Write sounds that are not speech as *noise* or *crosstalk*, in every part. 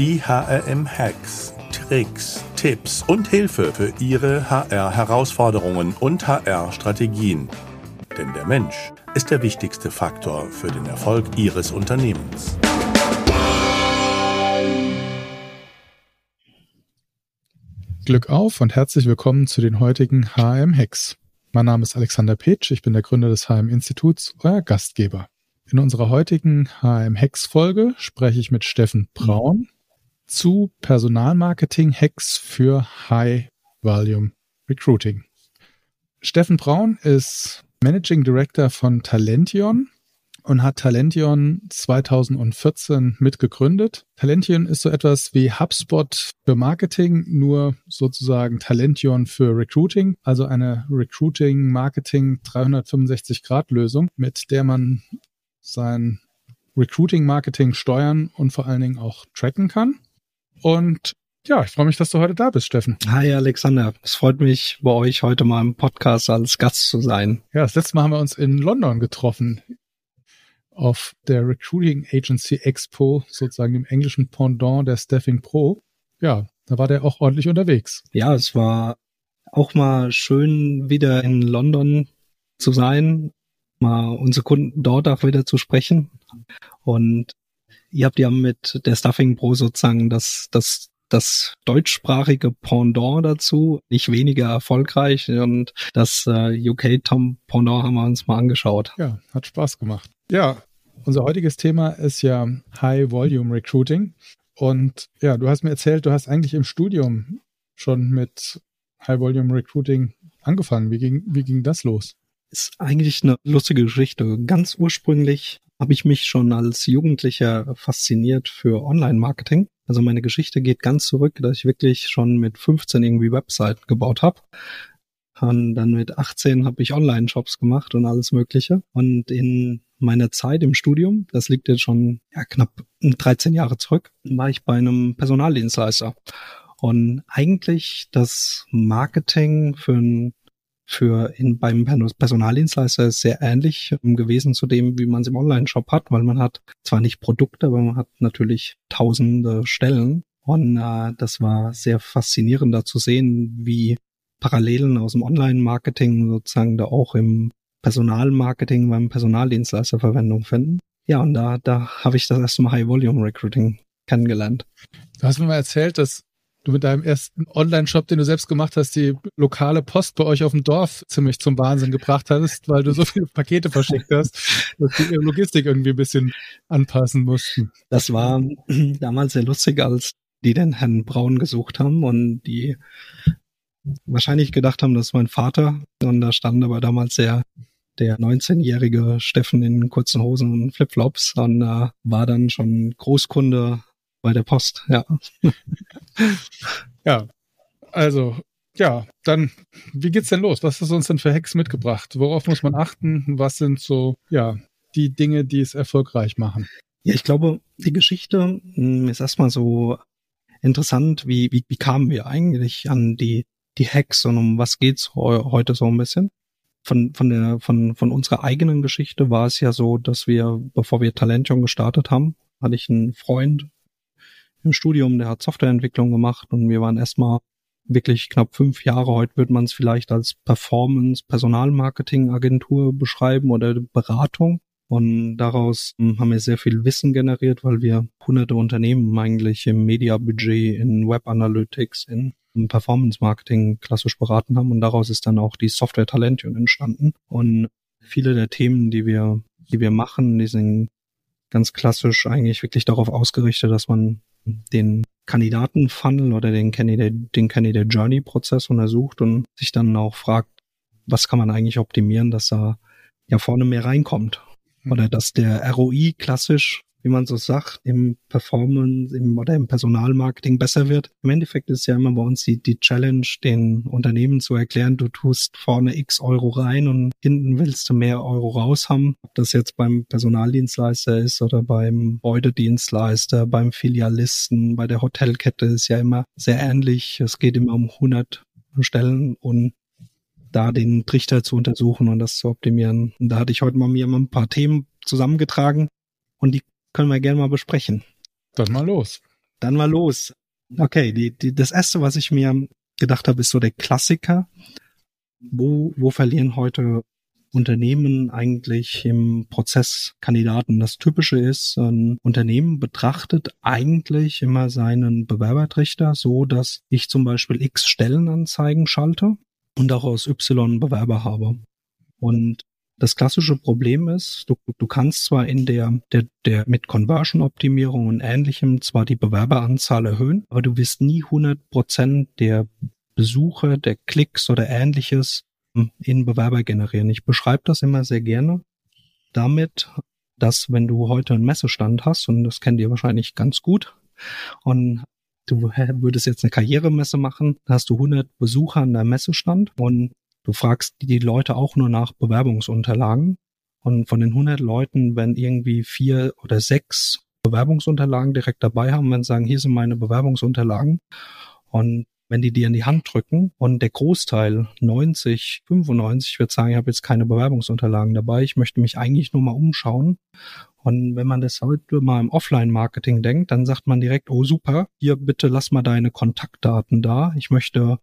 Die HRM-Hacks, Tricks, Tipps und Hilfe für Ihre HR-Herausforderungen und HR-Strategien. Denn der Mensch ist der wichtigste Faktor für den Erfolg Ihres Unternehmens. Glück auf und herzlich willkommen zu den heutigen HM-Hacks. Mein Name ist Alexander Petsch, ich bin der Gründer des HM-Instituts, euer Gastgeber. In unserer heutigen HM-Hacks-Folge spreche ich mit Steffen Braun zu Personalmarketing-Hacks für High-Volume Recruiting. Steffen Braun ist Managing Director von Talention und hat Talention 2014 mitgegründet. Talention ist so etwas wie HubSpot für Marketing, nur sozusagen Talention für Recruiting, also eine Recruiting Marketing 365 Grad Lösung, mit der man sein Recruiting Marketing steuern und vor allen Dingen auch tracken kann. Und ja, ich freue mich, dass du heute da bist, Steffen. Hi Alexander, es freut mich, bei euch heute mal im Podcast als Gast zu sein. Ja, das letzte Mal haben wir uns in London getroffen auf der Recruiting Agency Expo, sozusagen im englischen Pendant der Staffing Pro. Ja, da war der auch ordentlich unterwegs. Ja, es war auch mal schön, wieder in London zu sein, mal unsere Kunden dort auch wieder zu sprechen. Und ihr habt ja mit der Stuffing Pro sozusagen das, das, das deutschsprachige Pendant dazu, nicht weniger erfolgreich. Und das äh, UK Tom Pendant haben wir uns mal angeschaut. Ja, hat Spaß gemacht. Ja, unser heutiges Thema ist ja High Volume Recruiting. Und ja, du hast mir erzählt, du hast eigentlich im Studium schon mit High Volume Recruiting angefangen. Wie ging, wie ging das los? Ist eigentlich eine lustige Geschichte. Ganz ursprünglich habe ich mich schon als Jugendlicher fasziniert für Online-Marketing. Also meine Geschichte geht ganz zurück, dass ich wirklich schon mit 15 irgendwie Webseiten gebaut habe. Und dann mit 18 habe ich Online-Shops gemacht und alles Mögliche. Und in meiner Zeit im Studium, das liegt jetzt schon ja, knapp 13 Jahre zurück, war ich bei einem Personaldienstleister. Und eigentlich das Marketing für ein für in, beim Personaldienstleister ist sehr ähnlich gewesen zu dem, wie man es im Online-Shop hat, weil man hat zwar nicht Produkte, aber man hat natürlich tausende Stellen. Und äh, das war sehr faszinierend da zu sehen, wie Parallelen aus dem Online-Marketing sozusagen da auch im Personalmarketing beim Personaldienstleister Verwendung finden. Ja, und da, da habe ich das erste Mal High Volume Recruiting kennengelernt. Du hast mir mal erzählt, dass du mit deinem ersten Online-Shop, den du selbst gemacht hast, die lokale Post bei euch auf dem Dorf ziemlich zum Wahnsinn gebracht hattest, weil du so viele Pakete verschickt hast, dass die ihre Logistik irgendwie ein bisschen anpassen mussten. Das war damals sehr lustig, als die den Herrn Braun gesucht haben und die wahrscheinlich gedacht haben, das ist mein Vater. Und da stand aber damals der der 19-jährige Steffen in kurzen Hosen und Flipflops und äh, war dann schon Großkunde bei der Post, ja. *laughs* ja, also, ja, dann, wie geht's denn los? Was hast du uns denn für Hacks mitgebracht? Worauf muss man achten? Was sind so, ja, die Dinge, die es erfolgreich machen? Ja, ich glaube, die Geschichte hm, ist erstmal so interessant, wie, wie, wie kamen wir eigentlich an die, die Hacks und um was geht's heute so ein bisschen? Von, von der, von, von unserer eigenen Geschichte war es ja so, dass wir, bevor wir Talentium gestartet haben, hatte ich einen Freund im Studium, der hat Softwareentwicklung gemacht und wir waren erstmal wirklich knapp fünf Jahre. Heute wird man es vielleicht als Performance Personalmarketing Agentur beschreiben oder Beratung. Und daraus hm, haben wir sehr viel Wissen generiert, weil wir hunderte Unternehmen eigentlich im Media-Budget, in Web Analytics, in Performance Marketing klassisch beraten haben. Und daraus ist dann auch die Software Talention entstanden. Und viele der Themen, die wir, die wir machen, die sind ganz klassisch eigentlich wirklich darauf ausgerichtet, dass man den Kandidatenfunnel oder den Candidate, den Candidate Journey Prozess untersucht und sich dann auch fragt, was kann man eigentlich optimieren, dass da ja vorne mehr reinkommt. Oder mhm. dass der ROI klassisch wie man so sagt, im Performance im, oder im Personalmarketing besser wird. Im Endeffekt ist ja immer bei uns die, die Challenge, den Unternehmen zu erklären, du tust vorne x Euro rein und hinten willst du mehr Euro raus haben. Ob das jetzt beim Personaldienstleister ist oder beim Beutedienstleister, beim Filialisten, bei der Hotelkette ist ja immer sehr ähnlich. Es geht immer um 100 Stellen und da den Trichter zu untersuchen und das zu optimieren. Und da hatte ich heute mal mir ein paar Themen zusammengetragen und die können wir gerne mal besprechen. Dann mal los. dann mal los. Okay, die, die, das erste, was ich mir gedacht habe, ist so der Klassiker. Wo, wo verlieren heute Unternehmen eigentlich im Prozess Kandidaten. Das Typische ist, ein Unternehmen betrachtet eigentlich immer seinen Bewerbertrichter so, dass ich zum Beispiel x Stellenanzeigen schalte und daraus y Bewerber habe. Und das klassische Problem ist, du, du kannst zwar in der, der, der mit Conversion-Optimierung und ähnlichem zwar die Bewerberanzahl erhöhen, aber du wirst nie 100 Prozent der Besuche, der Klicks oder ähnliches in Bewerber generieren. Ich beschreibe das immer sehr gerne damit, dass wenn du heute einen Messestand hast, und das kennt ihr wahrscheinlich ganz gut, und du würdest jetzt eine Karrieremesse machen, hast du 100 Besucher an deinem Messestand und du fragst die Leute auch nur nach Bewerbungsunterlagen. Und von den 100 Leuten, wenn irgendwie vier oder sechs Bewerbungsunterlagen direkt dabei haben, wenn sie sagen, hier sind meine Bewerbungsunterlagen. Und wenn die dir in die Hand drücken und der Großteil 90, 95 wird sagen, ich habe jetzt keine Bewerbungsunterlagen dabei, ich möchte mich eigentlich nur mal umschauen. Und wenn man das heute mal im Offline-Marketing denkt, dann sagt man direkt, oh super, hier bitte lass mal deine Kontaktdaten da. Ich möchte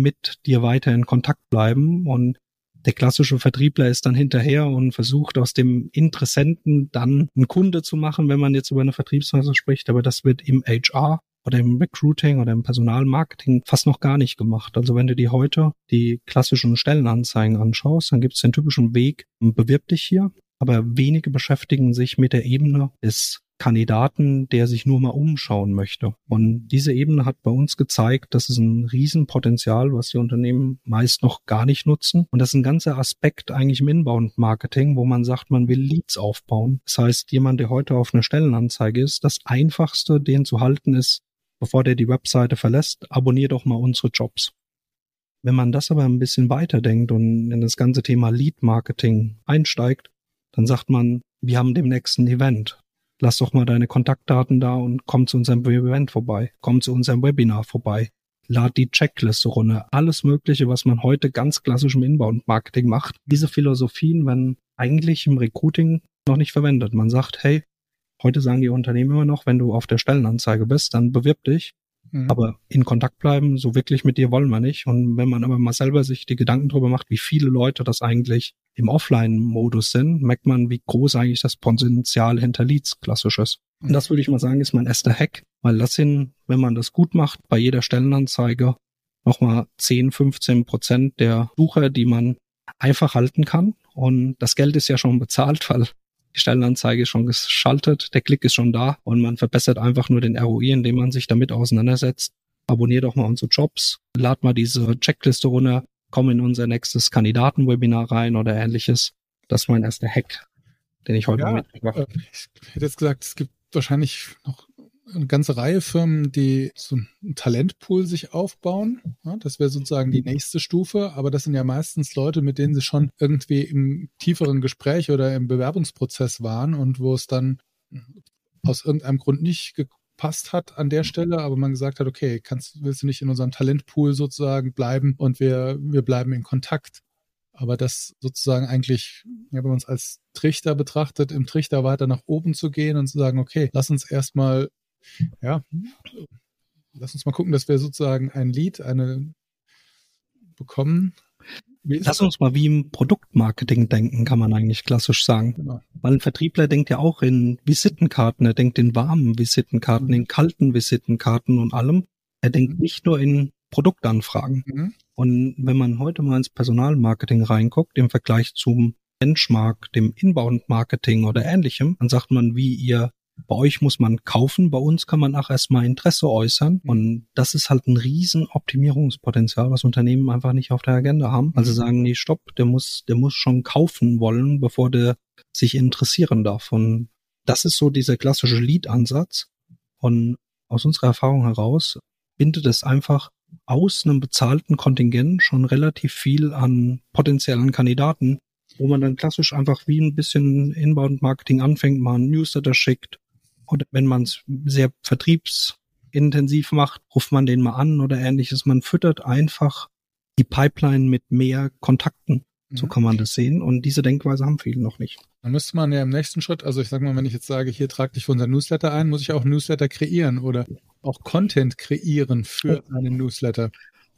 mit dir weiter in Kontakt bleiben und der klassische Vertriebler ist dann hinterher und versucht aus dem Interessenten dann einen Kunde zu machen, wenn man jetzt über eine Vertriebsweise spricht. Aber das wird im HR oder im Recruiting oder im Personalmarketing fast noch gar nicht gemacht. Also wenn du dir heute die klassischen Stellenanzeigen anschaust, dann gibt es den typischen Weg, bewirb dich hier, aber wenige beschäftigen sich mit der Ebene des Kandidaten, der sich nur mal umschauen möchte. Und diese Ebene hat bei uns gezeigt, das ist ein Riesenpotenzial, was die Unternehmen meist noch gar nicht nutzen. Und das ist ein ganzer Aspekt eigentlich im Inbound-Marketing, wo man sagt, man will Leads aufbauen. Das heißt, jemand, der heute auf einer Stellenanzeige ist, das einfachste, den zu halten ist, bevor der die Webseite verlässt, abonnier doch mal unsere Jobs. Wenn man das aber ein bisschen weiterdenkt und in das ganze Thema Lead Marketing einsteigt, dann sagt man, wir haben demnächst ein Event. Lass doch mal deine Kontaktdaten da und komm zu unserem Event vorbei. Komm zu unserem Webinar vorbei. Lad die Checkliste runter. Alles Mögliche, was man heute ganz klassisch im Inbound-Marketing macht. Diese Philosophien werden eigentlich im Recruiting noch nicht verwendet. Man sagt, hey, Heute sagen die Unternehmen immer noch, wenn du auf der Stellenanzeige bist, dann bewirb dich. Mhm. Aber in Kontakt bleiben, so wirklich mit dir wollen wir nicht. Und wenn man aber mal selber sich die Gedanken darüber macht, wie viele Leute das eigentlich im Offline-Modus sind, merkt man, wie groß eigentlich das Potenzial hinter Leads klassisch ist. Und das würde ich mal sagen, ist mein erster Hack, weil das sind, wenn man das gut macht, bei jeder Stellenanzeige nochmal 10, 15 Prozent der Sucher, die man einfach halten kann. Und das Geld ist ja schon bezahlt, weil die Stellenanzeige ist schon geschaltet, der Klick ist schon da und man verbessert einfach nur den ROI, indem man sich damit auseinandersetzt. Abonnier doch mal unsere Jobs, lad mal diese Checkliste runter, komm in unser nächstes Kandidatenwebinar rein oder ähnliches. Das ist mein erster Hack, den ich heute ja, mitgebracht habe. Äh, ich hätte jetzt gesagt, es gibt wahrscheinlich noch eine ganze Reihe Firmen, die so einen Talentpool sich aufbauen. Ja, das wäre sozusagen die nächste Stufe, aber das sind ja meistens Leute, mit denen sie schon irgendwie im tieferen Gespräch oder im Bewerbungsprozess waren und wo es dann aus irgendeinem Grund nicht gepasst hat an der Stelle, aber man gesagt hat, okay, kannst, willst du nicht in unserem Talentpool sozusagen bleiben und wir, wir bleiben in Kontakt. Aber das sozusagen eigentlich, ja, wenn man es als Trichter betrachtet, im Trichter weiter nach oben zu gehen und zu sagen, okay, lass uns erstmal ja, lass uns mal gucken, dass wir sozusagen ein Lied, eine bekommen. Lass uns mal wie im Produktmarketing denken, kann man eigentlich klassisch sagen. Genau. Weil ein Vertriebler denkt ja auch in Visitenkarten, er denkt in warmen Visitenkarten, in kalten Visitenkarten und allem. Er denkt mhm. nicht nur in Produktanfragen. Mhm. Und wenn man heute mal ins Personalmarketing reinguckt, im Vergleich zum Benchmark, dem Inbound-Marketing oder ähnlichem, dann sagt man, wie ihr bei euch muss man kaufen, bei uns kann man auch erstmal Interesse äußern. Mhm. Und das ist halt ein riesen Optimierungspotenzial, was Unternehmen einfach nicht auf der Agenda haben. Also mhm. sagen, nee, stopp, der muss, der muss schon kaufen wollen, bevor der sich interessieren darf. Und das ist so dieser klassische Lead-Ansatz. Und aus unserer Erfahrung heraus bindet es einfach aus einem bezahlten Kontingent schon relativ viel an potenziellen Kandidaten, wo man dann klassisch einfach wie ein bisschen Inbound-Marketing anfängt, mal ein Newsletter schickt, oder wenn man es sehr vertriebsintensiv macht, ruft man den mal an oder ähnliches. Man füttert einfach die Pipeline mit mehr Kontakten. So mhm. kann man das sehen. Und diese Denkweise haben viele noch nicht. Dann müsste man ja im nächsten Schritt, also ich sag mal, wenn ich jetzt sage, hier trag dich für unser Newsletter ein, muss ich auch Newsletter kreieren oder auch Content kreieren für oh. einen Newsletter.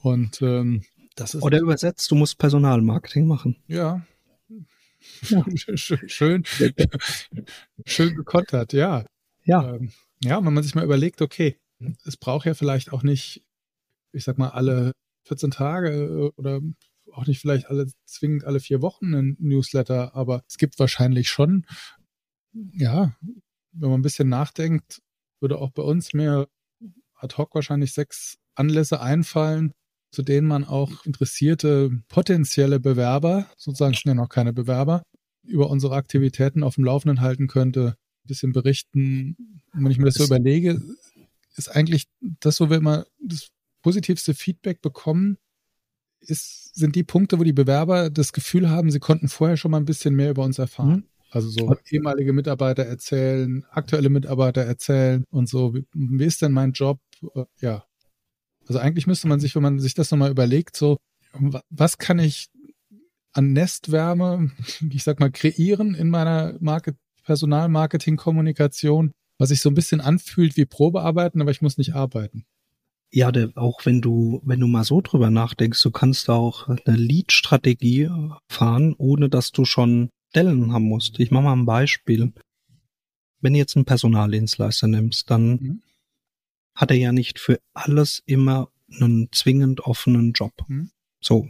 Und ähm, das ist. Oder übersetzt, du musst Personalmarketing machen. Ja. ja. *laughs* schön, schön, schön *laughs* gekontert, ja. Ja. Ähm, ja, wenn man sich mal überlegt, okay, es braucht ja vielleicht auch nicht, ich sag mal, alle 14 Tage äh, oder auch nicht vielleicht alle zwingend alle vier Wochen einen Newsletter, aber es gibt wahrscheinlich schon, ja, wenn man ein bisschen nachdenkt, würde auch bei uns mehr ad hoc wahrscheinlich sechs Anlässe einfallen, zu denen man auch interessierte potenzielle Bewerber, sozusagen sind ja noch keine Bewerber, über unsere Aktivitäten auf dem Laufenden halten könnte, ein bisschen berichten. Und wenn ich mir das so überlege, ist eigentlich das, wo wir immer das positivste Feedback bekommen, ist, sind die Punkte, wo die Bewerber das Gefühl haben, sie konnten vorher schon mal ein bisschen mehr über uns erfahren. Mhm. Also so ehemalige Mitarbeiter erzählen, aktuelle Mitarbeiter erzählen und so, wie, wie ist denn mein Job? Äh, ja. Also eigentlich müsste man sich, wenn man sich das nochmal überlegt, so, was kann ich an Nestwärme, *laughs* ich sag mal, kreieren in meiner Market Personalmarketing-Kommunikation, was sich so ein bisschen anfühlt wie Probearbeiten, aber ich muss nicht arbeiten. Ja, der, auch wenn du, wenn du mal so drüber nachdenkst, du kannst auch eine Lead-Strategie fahren, ohne dass du schon Stellen haben musst. Ich mache mal ein Beispiel. Wenn du jetzt einen Personaldienstleister nimmst, dann mhm. hat er ja nicht für alles immer einen zwingend offenen Job. Mhm. So.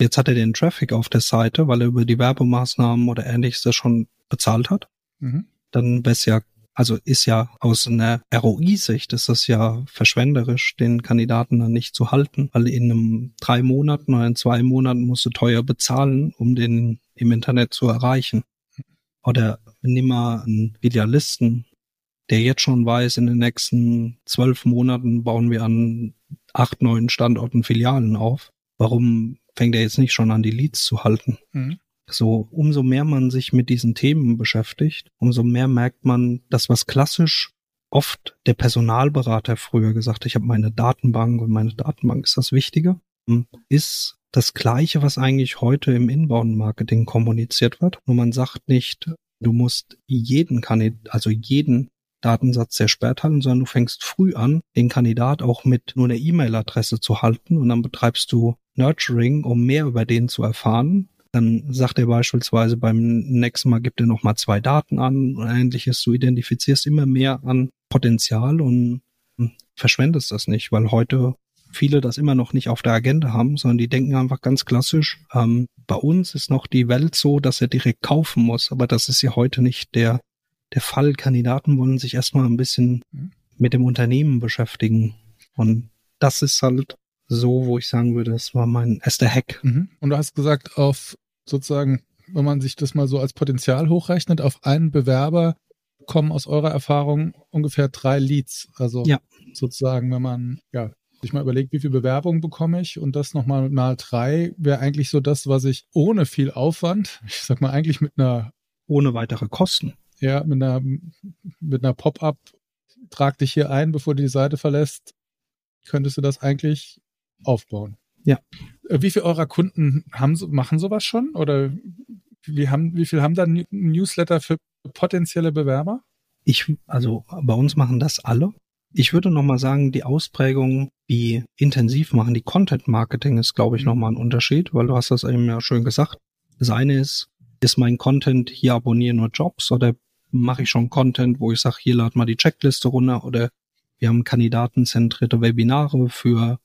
Jetzt hat er den Traffic auf der Seite, weil er über die Werbemaßnahmen oder ähnliches schon bezahlt hat. Mhm. Dann wäre es ja also ist ja aus einer ROI-Sicht ist das ja verschwenderisch, den Kandidaten dann nicht zu halten, weil in einem drei Monaten oder in zwei Monaten musst du teuer bezahlen, um den im Internet zu erreichen. Oder nimm mal einen Idealisten, der jetzt schon weiß, in den nächsten zwölf Monaten bauen wir an acht neuen Standorten Filialen auf. Warum fängt er jetzt nicht schon an, die Leads zu halten? Mhm. So, umso mehr man sich mit diesen Themen beschäftigt, umso mehr merkt man, dass was klassisch oft der Personalberater früher gesagt, ich habe meine Datenbank und meine Datenbank ist das Wichtige, hm, ist das Gleiche, was eigentlich heute im Inbound-Marketing kommuniziert wird. Nur man sagt nicht, du musst jeden Kandidat, also jeden Datensatz sehr spät halten, sondern du fängst früh an, den Kandidat auch mit nur einer E-Mail-Adresse zu halten und dann betreibst du Nurturing, um mehr über den zu erfahren dann sagt er beispielsweise beim nächsten Mal gibt er nochmal zwei Daten an und ähnliches. Du identifizierst immer mehr an Potenzial und hm, verschwendest das nicht, weil heute viele das immer noch nicht auf der Agenda haben, sondern die denken einfach ganz klassisch, ähm, bei uns ist noch die Welt so, dass er direkt kaufen muss, aber das ist ja heute nicht der, der Fall. Kandidaten wollen sich erstmal ein bisschen mit dem Unternehmen beschäftigen. Und das ist halt so, wo ich sagen würde, das war mein erster Hack. Mhm. Und du hast gesagt, auf sozusagen, wenn man sich das mal so als Potenzial hochrechnet, auf einen Bewerber kommen aus eurer Erfahrung ungefähr drei Leads. Also ja. sozusagen, wenn man ja sich mal überlegt, wie viel Bewerbungen bekomme ich und das nochmal mal drei wäre eigentlich so das, was ich ohne viel Aufwand, *laughs* ich sag mal eigentlich mit einer ohne weitere Kosten. Ja, mit einer mit einer Pop-up trag dich hier ein, bevor du die Seite verlässt, könntest du das eigentlich aufbauen. Ja. Äh, wie viele eurer Kunden haben, machen sowas schon? Oder wie, haben, wie viel haben da Newsletter für potenzielle Bewerber? Ich, also bei uns machen das alle. Ich würde nochmal sagen, die Ausprägung, wie intensiv machen die Content Marketing ist, glaube ich, nochmal ein Unterschied, weil du hast das eben ja schön gesagt. Das eine ist, ist mein Content, hier abonnieren nur Jobs oder mache ich schon Content, wo ich sage, hier lad mal die Checkliste runter oder wir haben kandidatenzentrierte Webinare für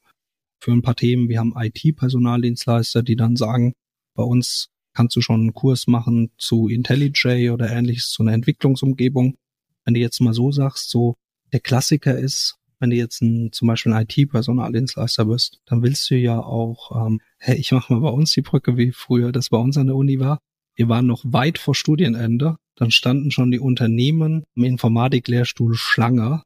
für ein paar Themen. Wir haben IT-Personaldienstleister, die dann sagen, bei uns kannst du schon einen Kurs machen zu IntelliJ oder ähnliches, zu einer Entwicklungsumgebung. Wenn du jetzt mal so sagst, so der Klassiker ist, wenn du jetzt ein, zum Beispiel ein IT-Personaldienstleister bist, dann willst du ja auch, ähm, hey, ich mache mal bei uns die Brücke, wie früher das bei uns an der Uni war. Wir waren noch weit vor Studienende, dann standen schon die Unternehmen im Informatiklehrstuhl Schlange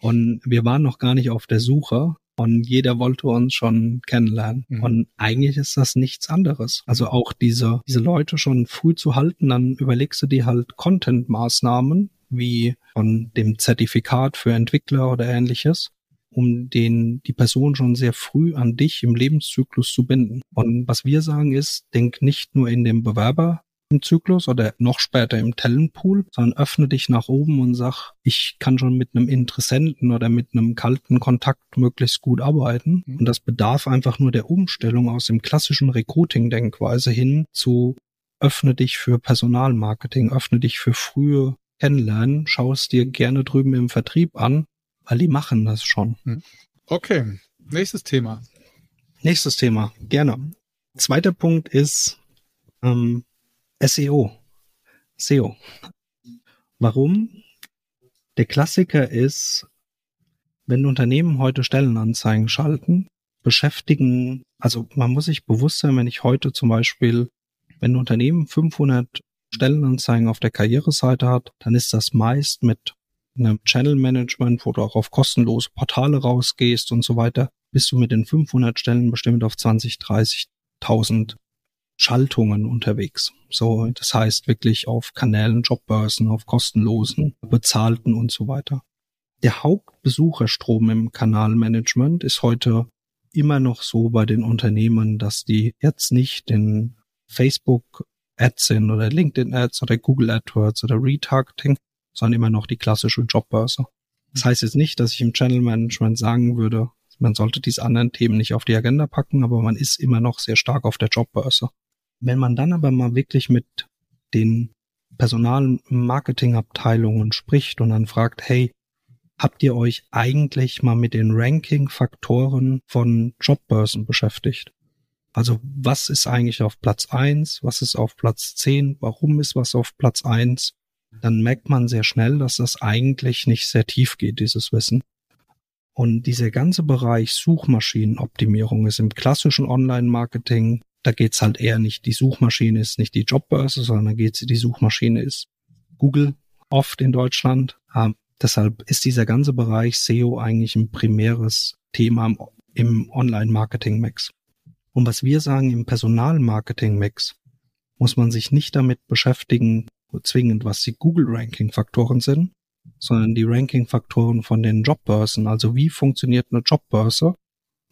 und wir waren noch gar nicht auf der Suche und jeder wollte uns schon kennenlernen. Mhm. Und eigentlich ist das nichts anderes. Also auch diese, diese Leute schon früh zu halten, dann überlegst du dir halt Content-Maßnahmen wie von dem Zertifikat für Entwickler oder ähnliches um den, die Person schon sehr früh an dich im Lebenszyklus zu binden. Und was wir sagen ist, denk nicht nur in dem Bewerber im Zyklus oder noch später im Talentpool, sondern öffne dich nach oben und sag, ich kann schon mit einem Interessenten oder mit einem kalten Kontakt möglichst gut arbeiten. Mhm. Und das bedarf einfach nur der Umstellung aus dem klassischen Recruiting-Denkweise hin zu öffne dich für Personalmarketing, öffne dich für frühe Kennenlernen, schau es dir gerne drüben im Vertrieb an, weil die machen das schon. Mhm. Okay, nächstes Thema. Nächstes Thema, gerne. Zweiter Punkt ist ähm, SEO. SEO. Warum? Der Klassiker ist, wenn Unternehmen heute Stellenanzeigen schalten, beschäftigen, also man muss sich bewusst sein, wenn ich heute zum Beispiel, wenn ein Unternehmen 500 Stellenanzeigen auf der Karriereseite hat, dann ist das meist mit einem Channel Management, wo du auch auf kostenlose Portale rausgehst und so weiter, bist du mit den 500 Stellen bestimmt auf 20, 30.000 Schaltungen unterwegs. So, das heißt wirklich auf Kanälen, Jobbörsen, auf kostenlosen, bezahlten und so weiter. Der Hauptbesucherstrom im Kanalmanagement ist heute immer noch so bei den Unternehmen, dass die jetzt nicht in Facebook Ads sind oder LinkedIn Ads oder Google AdWords oder Retargeting, sondern immer noch die klassische Jobbörse. Das heißt jetzt nicht, dass ich im Channel Management sagen würde, man sollte diese anderen Themen nicht auf die Agenda packen, aber man ist immer noch sehr stark auf der Jobbörse. Wenn man dann aber mal wirklich mit den Personalmarketingabteilungen spricht und dann fragt, hey, habt ihr euch eigentlich mal mit den Ranking-Faktoren von Jobbörsen beschäftigt? Also was ist eigentlich auf Platz eins? Was ist auf Platz zehn? Warum ist was auf Platz eins? Dann merkt man sehr schnell, dass das eigentlich nicht sehr tief geht, dieses Wissen. Und dieser ganze Bereich Suchmaschinenoptimierung ist im klassischen Online-Marketing da geht's halt eher nicht, die Suchmaschine ist nicht die Jobbörse, sondern geht's, die Suchmaschine ist Google oft in Deutschland. Ähm, deshalb ist dieser ganze Bereich SEO eigentlich ein primäres Thema im, im Online-Marketing-Mix. Und was wir sagen, im Personal-Marketing-Mix muss man sich nicht damit beschäftigen, zwingend, was die Google-Ranking-Faktoren sind, sondern die Ranking-Faktoren von den Jobbörsen. Also wie funktioniert eine Jobbörse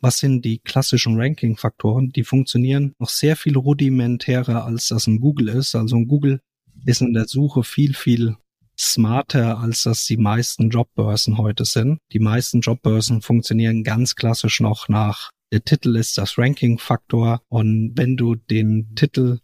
was sind die klassischen Ranking-Faktoren? Die funktionieren noch sehr viel rudimentärer, als das ein Google ist. Also ein Google ist in der Suche viel, viel smarter, als das die meisten Jobbörsen heute sind. Die meisten Jobbörsen funktionieren ganz klassisch noch nach der Titel ist das Ranking-Faktor und wenn du den Titel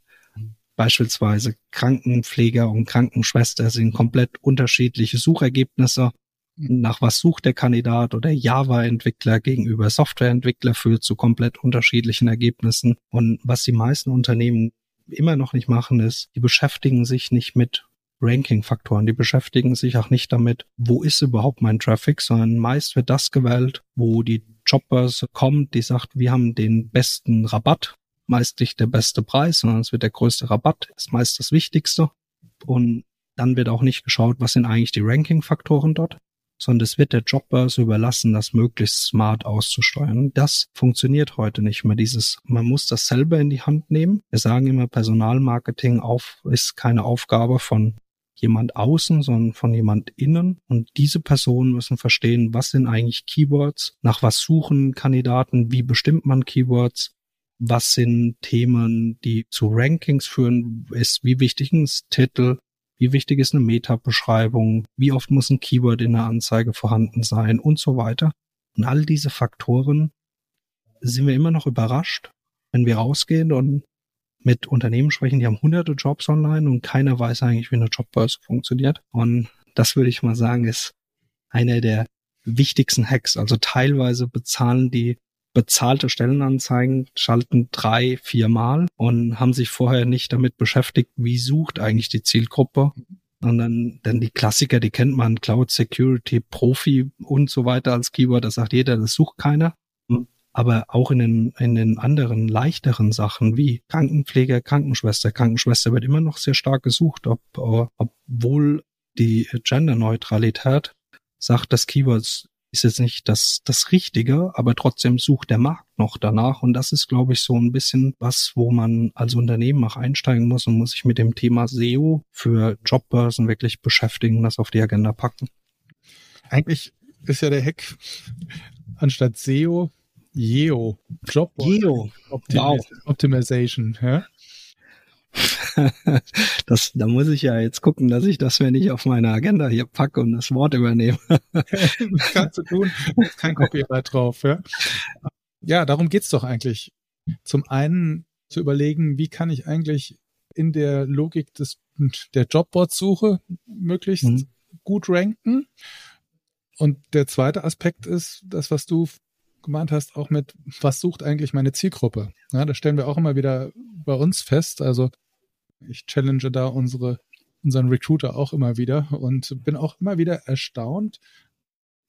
beispielsweise Krankenpfleger und Krankenschwester sind komplett unterschiedliche Suchergebnisse nach was sucht der Kandidat oder Java-Entwickler gegenüber Software-Entwickler führt zu komplett unterschiedlichen Ergebnissen. Und was die meisten Unternehmen immer noch nicht machen, ist, die beschäftigen sich nicht mit Ranking-Faktoren. Die beschäftigen sich auch nicht damit, wo ist überhaupt mein Traffic, sondern meist wird das gewählt, wo die Jobbörse kommt, die sagt, wir haben den besten Rabatt, meist nicht der beste Preis, sondern es wird der größte Rabatt, ist meist das Wichtigste. Und dann wird auch nicht geschaut, was sind eigentlich die Ranking-Faktoren dort, sondern es wird der Jobbörse überlassen, das möglichst smart auszusteuern. Das funktioniert heute nicht mehr. Dieses, man muss das selber in die Hand nehmen. Wir sagen immer, Personalmarketing auf, ist keine Aufgabe von jemand außen, sondern von jemand innen. Und diese Personen müssen verstehen, was sind eigentlich Keywords, nach was suchen Kandidaten, wie bestimmt man Keywords, was sind Themen, die zu Rankings führen, ist, wie wichtig ist Titel, wie wichtig ist eine Meta-Beschreibung? Wie oft muss ein Keyword in der Anzeige vorhanden sein und so weiter? Und all diese Faktoren sind wir immer noch überrascht, wenn wir rausgehen und mit Unternehmen sprechen, die haben hunderte Jobs online und keiner weiß eigentlich, wie eine Jobbörse funktioniert. Und das würde ich mal sagen, ist einer der wichtigsten Hacks. Also teilweise bezahlen die bezahlte Stellenanzeigen schalten drei, viermal und haben sich vorher nicht damit beschäftigt, wie sucht eigentlich die Zielgruppe. Und dann, dann die Klassiker, die kennt man, Cloud Security, Profi und so weiter als Keyword, das sagt jeder, das sucht keiner. Aber auch in den, in den anderen leichteren Sachen wie Krankenpfleger, Krankenschwester. Krankenschwester wird immer noch sehr stark gesucht, ob, obwohl die Genderneutralität sagt, dass Keywords ist jetzt nicht das, das Richtige, aber trotzdem sucht der Markt noch danach. Und das ist, glaube ich, so ein bisschen was, wo man als Unternehmen auch einsteigen muss und muss sich mit dem Thema SEO für Jobbörsen wirklich beschäftigen, das auf die Agenda packen. Eigentlich ist ja der Hack anstatt SEO Yeo. Job Yeo. Optimis wow. Optimization. Ja? *laughs* das, da muss ich ja jetzt gucken, dass ich das, wenn ich auf meine Agenda hier packe und das Wort übernehme. *laughs* kannst du tun. Kein Copyright drauf. Ja, ja darum geht's doch eigentlich. Zum einen zu überlegen, wie kann ich eigentlich in der Logik des, der Jobboard-Suche möglichst mhm. gut ranken. Und der zweite Aspekt ist das, was du gemeint hast, auch mit, was sucht eigentlich meine Zielgruppe? Ja, das stellen wir auch immer wieder bei uns fest. Also ich challenge da unsere, unseren Recruiter auch immer wieder und bin auch immer wieder erstaunt,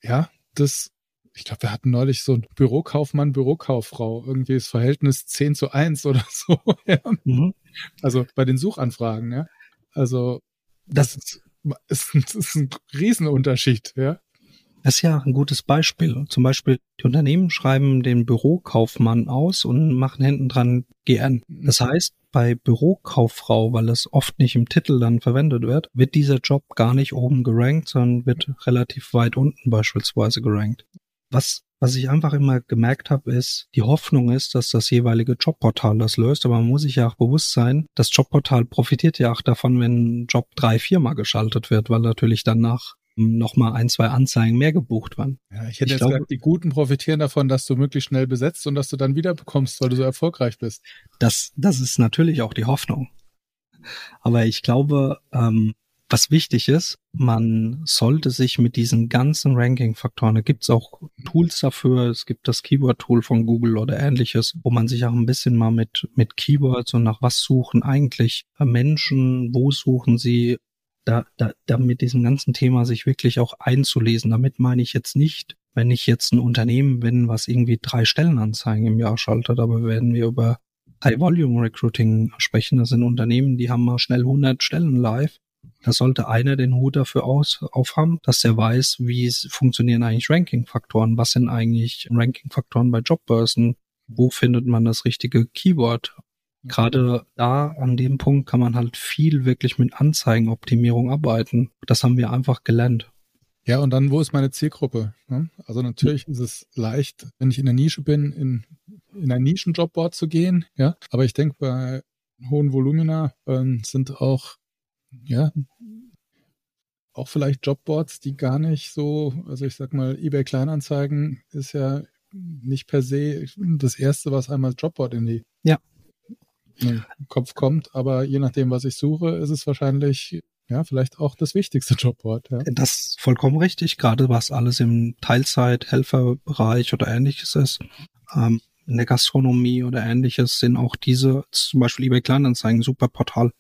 ja, dass ich glaube, wir hatten neulich so ein Bürokaufmann, Bürokauffrau, irgendwie das Verhältnis 10 zu 1 oder *laughs* so. Ja. Mhm. Also bei den Suchanfragen, ja. Also das, das ist, *laughs* ist, ist ein Riesenunterschied, ja. Das ist ja ein gutes Beispiel. Zum Beispiel, die Unternehmen schreiben den Bürokaufmann aus und machen hinten dran GN. Das heißt, bei Bürokauffrau, weil es oft nicht im Titel dann verwendet wird, wird dieser Job gar nicht oben gerankt, sondern wird relativ weit unten beispielsweise gerankt. Was, was ich einfach immer gemerkt habe, ist, die Hoffnung ist, dass das jeweilige Jobportal das löst, aber man muss sich ja auch bewusst sein, das Jobportal profitiert ja auch davon, wenn ein Job drei, viermal geschaltet wird, weil natürlich danach nochmal ein, zwei Anzeigen mehr gebucht waren. Ja, ich hätte ich jetzt glaube, gesagt, die Guten profitieren davon, dass du möglichst schnell besetzt und dass du dann wieder bekommst, weil du so erfolgreich bist. Das, das ist natürlich auch die Hoffnung. Aber ich glaube, ähm, was wichtig ist, man sollte sich mit diesen ganzen Ranking-Faktoren, da gibt's auch Tools dafür, es gibt das Keyword-Tool von Google oder ähnliches, wo man sich auch ein bisschen mal mit, mit Keywords und nach was suchen eigentlich Menschen, wo suchen sie, da, da, da mit diesem ganzen Thema sich wirklich auch einzulesen. Damit meine ich jetzt nicht, wenn ich jetzt ein Unternehmen bin, was irgendwie drei Stellenanzeigen im Jahr schaltet, aber werden wir über High Volume Recruiting sprechen. Das sind Unternehmen, die haben mal schnell 100 Stellen live. Da sollte einer den Hut dafür aus, aufhaben, dass er weiß, wie funktionieren eigentlich Ranking-Faktoren, was sind eigentlich Ranking-Faktoren bei Jobbörsen, wo findet man das richtige Keyword, Gerade da an dem Punkt kann man halt viel wirklich mit Anzeigenoptimierung arbeiten. Das haben wir einfach gelernt. Ja, und dann, wo ist meine Zielgruppe? Ne? Also natürlich ist es leicht, wenn ich in der Nische bin, in, in ein Nischenjobboard zu gehen. Ja, aber ich denke, bei hohen Volumina ähm, sind auch, ja, auch vielleicht Jobboards, die gar nicht so, also ich sag mal, eBay Kleinanzeigen ist ja nicht per se das erste, was einmal Jobboard in die ja im Kopf kommt. Aber je nachdem, was ich suche, ist es wahrscheinlich ja, vielleicht auch das wichtigste *laughs* Jobboard. Ja. Das ist vollkommen richtig, gerade was alles im Teilzeit-Helferbereich oder ähnliches ist. Ähm, in der Gastronomie oder ähnliches sind auch diese, zum Beispiel eBay Kleinanzeigen, super Portal.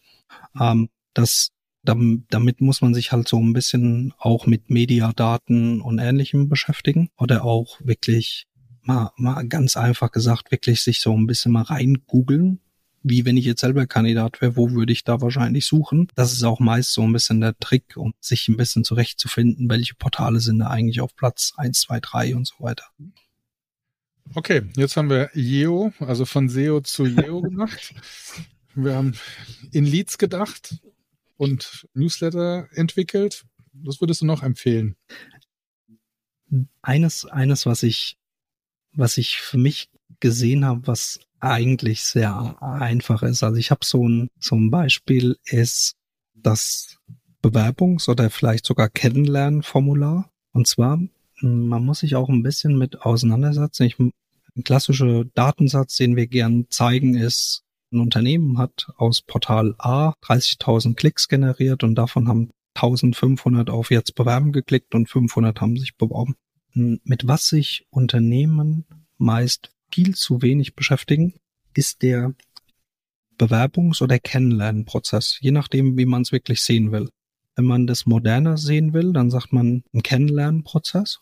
Ähm, das, damit muss man sich halt so ein bisschen auch mit Mediadaten und ähnlichem beschäftigen oder auch wirklich mal, mal ganz einfach gesagt, wirklich sich so ein bisschen mal rein googeln wie wenn ich jetzt selber Kandidat wäre, wo würde ich da wahrscheinlich suchen? Das ist auch meist so ein bisschen der Trick, um sich ein bisschen zurechtzufinden, welche Portale sind da eigentlich auf Platz eins, zwei, drei und so weiter. Okay, jetzt haben wir Yeo, also von SEO zu Yeo *laughs* gemacht. Wir haben in Leads gedacht und Newsletter entwickelt. Was würdest du noch empfehlen? Eines, eines, was ich, was ich für mich gesehen habe, was eigentlich sehr einfach ist. Also ich habe so ein, so ein Beispiel ist das Bewerbungs- oder vielleicht sogar Kennenlernformular. Und zwar, man muss sich auch ein bisschen mit auseinandersetzen. Ich, ein klassischer Datensatz, den wir gern zeigen, ist, ein Unternehmen hat aus Portal A 30.000 Klicks generiert und davon haben 1500 auf jetzt bewerben geklickt und 500 haben sich beworben. Mit was sich Unternehmen meist viel zu wenig beschäftigen, ist der Bewerbungs- oder Kennenlernprozess, je nachdem, wie man es wirklich sehen will. Wenn man das moderner sehen will, dann sagt man ein Kennenlernprozess.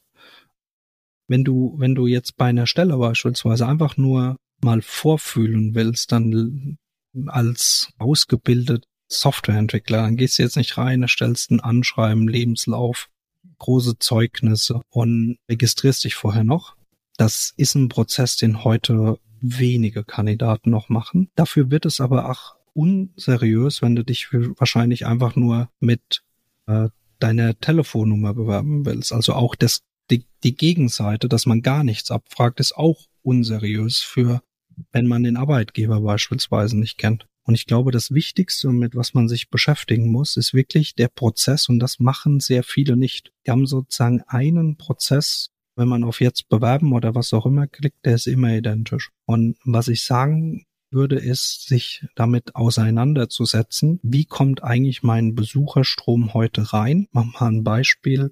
Wenn du, wenn du jetzt bei einer Stelle beispielsweise einfach nur mal vorfühlen willst, dann als ausgebildet Softwareentwickler, dann gehst du jetzt nicht rein, erstellst ein Anschreiben, Lebenslauf, große Zeugnisse und registrierst dich vorher noch, das ist ein Prozess, den heute wenige Kandidaten noch machen. Dafür wird es aber auch unseriös, wenn du dich wahrscheinlich einfach nur mit äh, deiner Telefonnummer bewerben willst. Also auch das die, die Gegenseite, dass man gar nichts abfragt, ist auch unseriös für, wenn man den Arbeitgeber beispielsweise nicht kennt. Und ich glaube, das Wichtigste, mit was man sich beschäftigen muss, ist wirklich der Prozess. Und das machen sehr viele nicht. Die haben sozusagen einen Prozess, wenn man auf jetzt bewerben oder was auch immer klickt, der ist immer identisch. Und was ich sagen würde, ist, sich damit auseinanderzusetzen. Wie kommt eigentlich mein Besucherstrom heute rein? Mach mal ein Beispiel.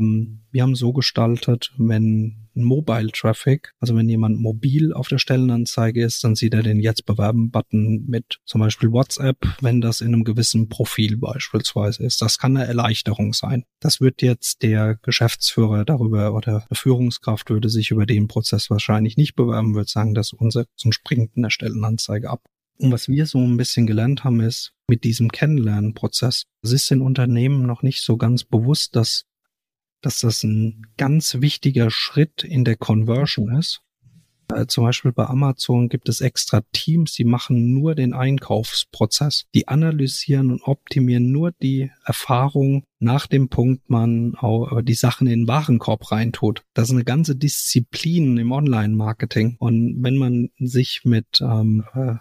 Ähm, wir haben so gestaltet, wenn Mobile Traffic, also wenn jemand mobil auf der Stellenanzeige ist, dann sieht er den Jetzt bewerben Button mit zum Beispiel WhatsApp, wenn das in einem gewissen Profil beispielsweise ist. Das kann eine Erleichterung sein. Das wird jetzt der Geschäftsführer darüber oder der Führungskraft würde sich über den Prozess wahrscheinlich nicht bewerben, würde sagen, dass unser so springt in der Stellenanzeige ab. Und was wir so ein bisschen gelernt haben, ist mit diesem Kennenlernprozess. Es ist den Unternehmen noch nicht so ganz bewusst, dass dass das ein ganz wichtiger Schritt in der Conversion ist. Äh, zum Beispiel bei Amazon gibt es extra Teams, die machen nur den Einkaufsprozess. Die analysieren und optimieren nur die Erfahrung nach dem Punkt, man auch äh, die Sachen in den Warenkorb reintut. Das ist eine ganze Disziplin im Online-Marketing. Und wenn man sich mit ähm, äh,